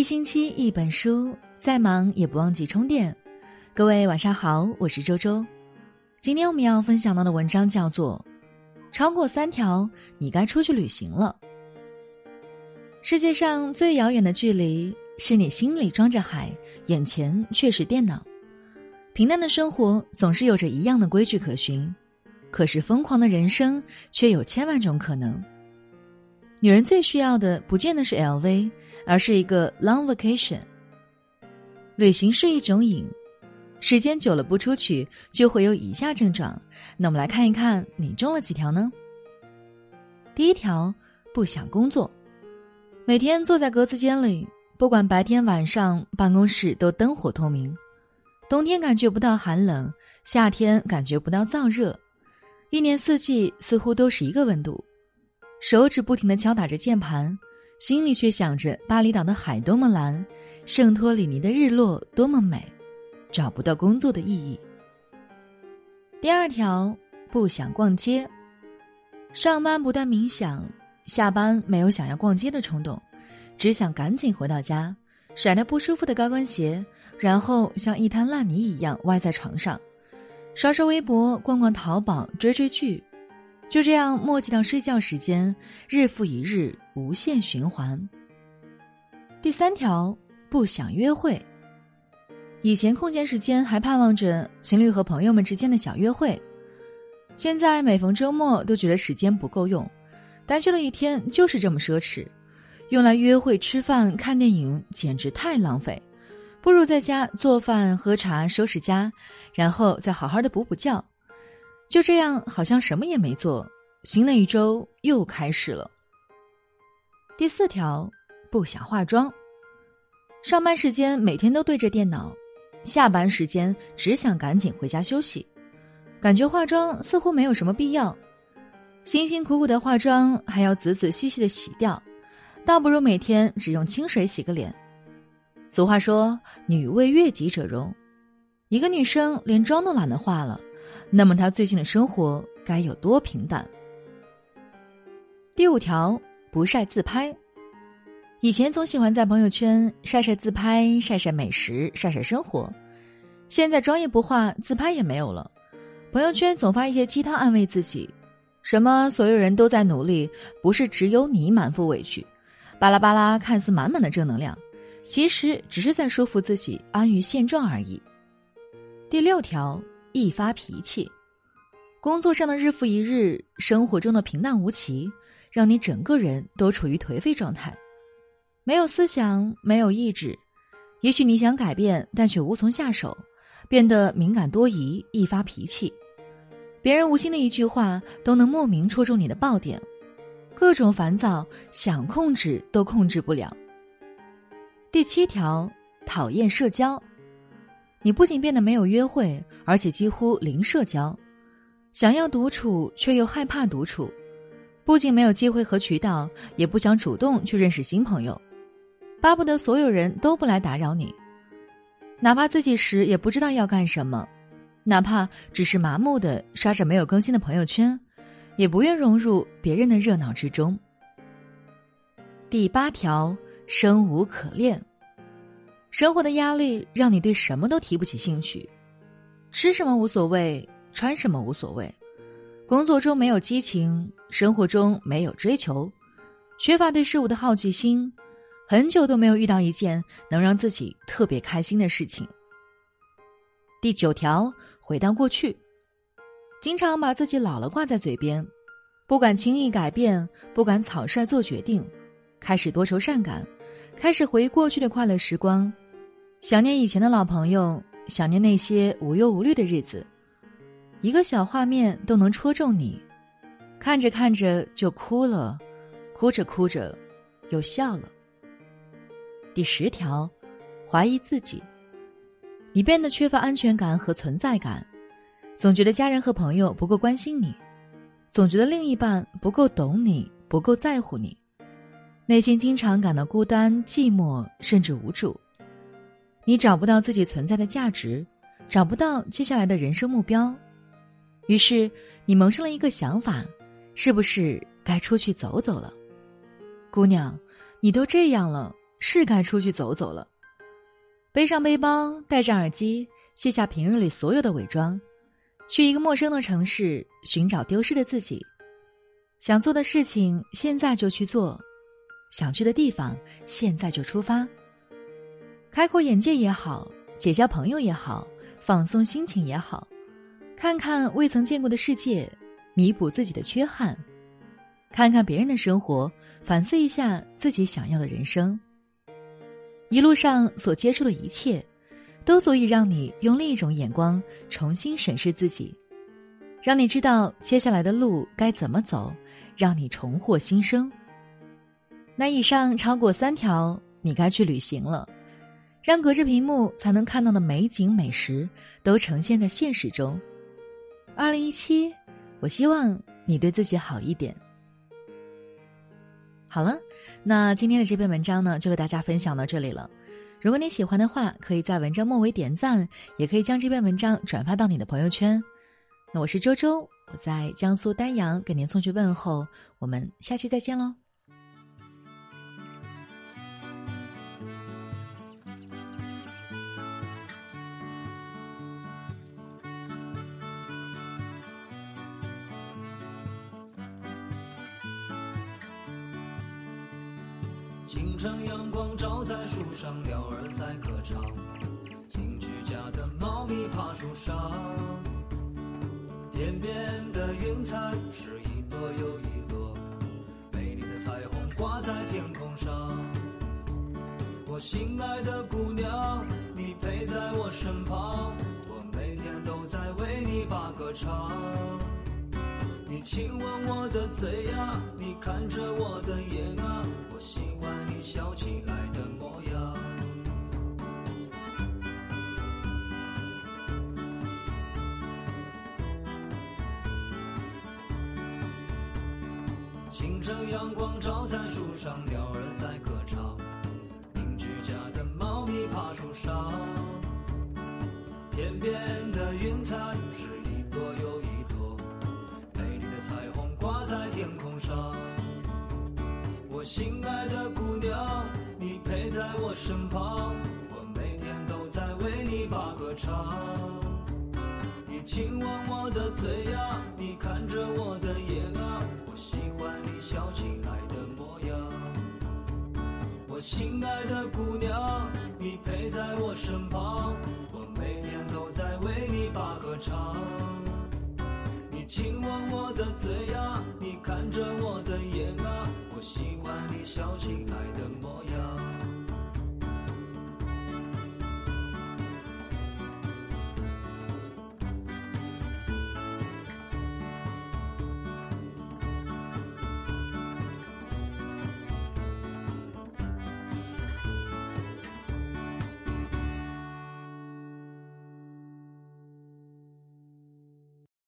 一星期一本书，再忙也不忘记充电。各位晚上好，我是周周。今天我们要分享到的文章叫做《超过三条，你该出去旅行了》。世界上最遥远的距离，是你心里装着海，眼前却是电脑。平淡的生活总是有着一样的规矩可循，可是疯狂的人生却有千万种可能。女人最需要的，不见得是 LV。而是一个 long vacation。旅行是一种瘾，时间久了不出去就会有以下症状。那我们来看一看你中了几条呢？第一条，不想工作，每天坐在格子间里，不管白天晚上，办公室都灯火通明。冬天感觉不到寒冷，夏天感觉不到燥热，一年四季似乎都是一个温度，手指不停的敲打着键盘。心里却想着巴厘岛的海多么蓝，圣托里尼的日落多么美，找不到工作的意义。第二条，不想逛街，上班不断冥想，下班没有想要逛街的冲动，只想赶紧回到家，甩掉不舒服的高跟鞋，然后像一滩烂泥一样歪在床上，刷刷微博，逛逛淘宝，追追剧。就这样磨叽到睡觉时间，日复一日，无限循环。第三条，不想约会。以前空闲时间还盼望着情侣和朋友们之间的小约会，现在每逢周末都觉得时间不够用，单休了一天就是这么奢侈，用来约会、吃饭、看电影简直太浪费，不如在家做饭、喝茶、收拾家，然后再好好的补补觉。就这样，好像什么也没做，新的一周又开始了。第四条，不想化妆。上班时间每天都对着电脑，下班时间只想赶紧回家休息，感觉化妆似乎没有什么必要。辛辛苦苦的化妆还要仔仔细细的洗掉，倒不如每天只用清水洗个脸。俗话说“女为悦己者容”，一个女生连妆都懒得化了。那么他最近的生活该有多平淡？第五条，不晒自拍。以前总喜欢在朋友圈晒晒自拍、晒晒美食、晒晒生活，现在妆也不化，自拍也没有了。朋友圈总发一些鸡汤安慰自己，什么所有人都在努力，不是只有你满腹委屈，巴拉巴拉，看似满满的正能量，其实只是在说服自己安于现状而已。第六条。易发脾气，工作上的日复一日，生活中的平淡无奇，让你整个人都处于颓废状态，没有思想，没有意志。也许你想改变，但却无从下手，变得敏感多疑，易发脾气。别人无心的一句话，都能莫名戳中你的爆点，各种烦躁，想控制都控制不了。第七条，讨厌社交。你不仅变得没有约会，而且几乎零社交，想要独处却又害怕独处，不仅没有机会和渠道，也不想主动去认识新朋友，巴不得所有人都不来打扰你，哪怕自己时也不知道要干什么，哪怕只是麻木的刷着没有更新的朋友圈，也不愿融入别人的热闹之中。第八条，生无可恋。生活的压力让你对什么都提不起兴趣，吃什么无所谓，穿什么无所谓，工作中没有激情，生活中没有追求，缺乏对事物的好奇心，很久都没有遇到一件能让自己特别开心的事情。第九条，回到过去，经常把自己老了挂在嘴边，不敢轻易改变，不敢草率做决定，开始多愁善感，开始回忆过去的快乐时光。想念以前的老朋友，想念那些无忧无虑的日子，一个小画面都能戳中你，看着看着就哭了，哭着哭着又笑了。第十条，怀疑自己，你变得缺乏安全感和存在感，总觉得家人和朋友不够关心你，总觉得另一半不够懂你，不够在乎你，内心经常感到孤单、寂寞，甚至无助。你找不到自己存在的价值，找不到接下来的人生目标，于是你萌生了一个想法：是不是该出去走走了？姑娘，你都这样了，是该出去走走了。背上背包，戴上耳机，卸下平日里所有的伪装，去一个陌生的城市寻找丢失的自己。想做的事情，现在就去做；想去的地方，现在就出发。开阔眼界也好，结交朋友也好，放松心情也好，看看未曾见过的世界，弥补自己的缺憾，看看别人的生活，反思一下自己想要的人生。一路上所接触的一切，都足以让你用另一种眼光重新审视自己，让你知道接下来的路该怎么走，让你重获新生。那以上超过三条，你该去旅行了，让隔着屏幕才能看到的美景美食都呈现在现实中。二零一七，我希望你对自己好一点。好了，那今天的这篇文章呢，就和大家分享到这里了。如果你喜欢的话，可以在文章末尾点赞，也可以将这篇文章转发到你的朋友圈。那我是周周，我在江苏丹阳给您送去问候，我们下期再见喽。清晨阳光照在树上，鸟儿在歌唱。邻居家的猫咪爬树上。天边的云彩是一朵又一朵，美丽的彩虹挂在天空上。我心爱的姑娘，你陪在我身旁，我每天都在为你把歌唱。亲吻我的嘴呀，你看着我的眼啊，我喜欢你笑起来的模样。清晨阳光照在树上，鸟儿在歌唱。邻居家的猫咪爬树上，天边的我心爱的姑娘，你陪在我身旁，我每天都在为你把歌唱。你亲吻我的嘴呀，你看着我的眼啊，我喜欢你笑起来的模样。我心爱的姑娘，你陪在我身旁，我每天都在为你把歌唱。你亲吻我的嘴呀，你看着我的眼，我喜欢你，小亲爱的。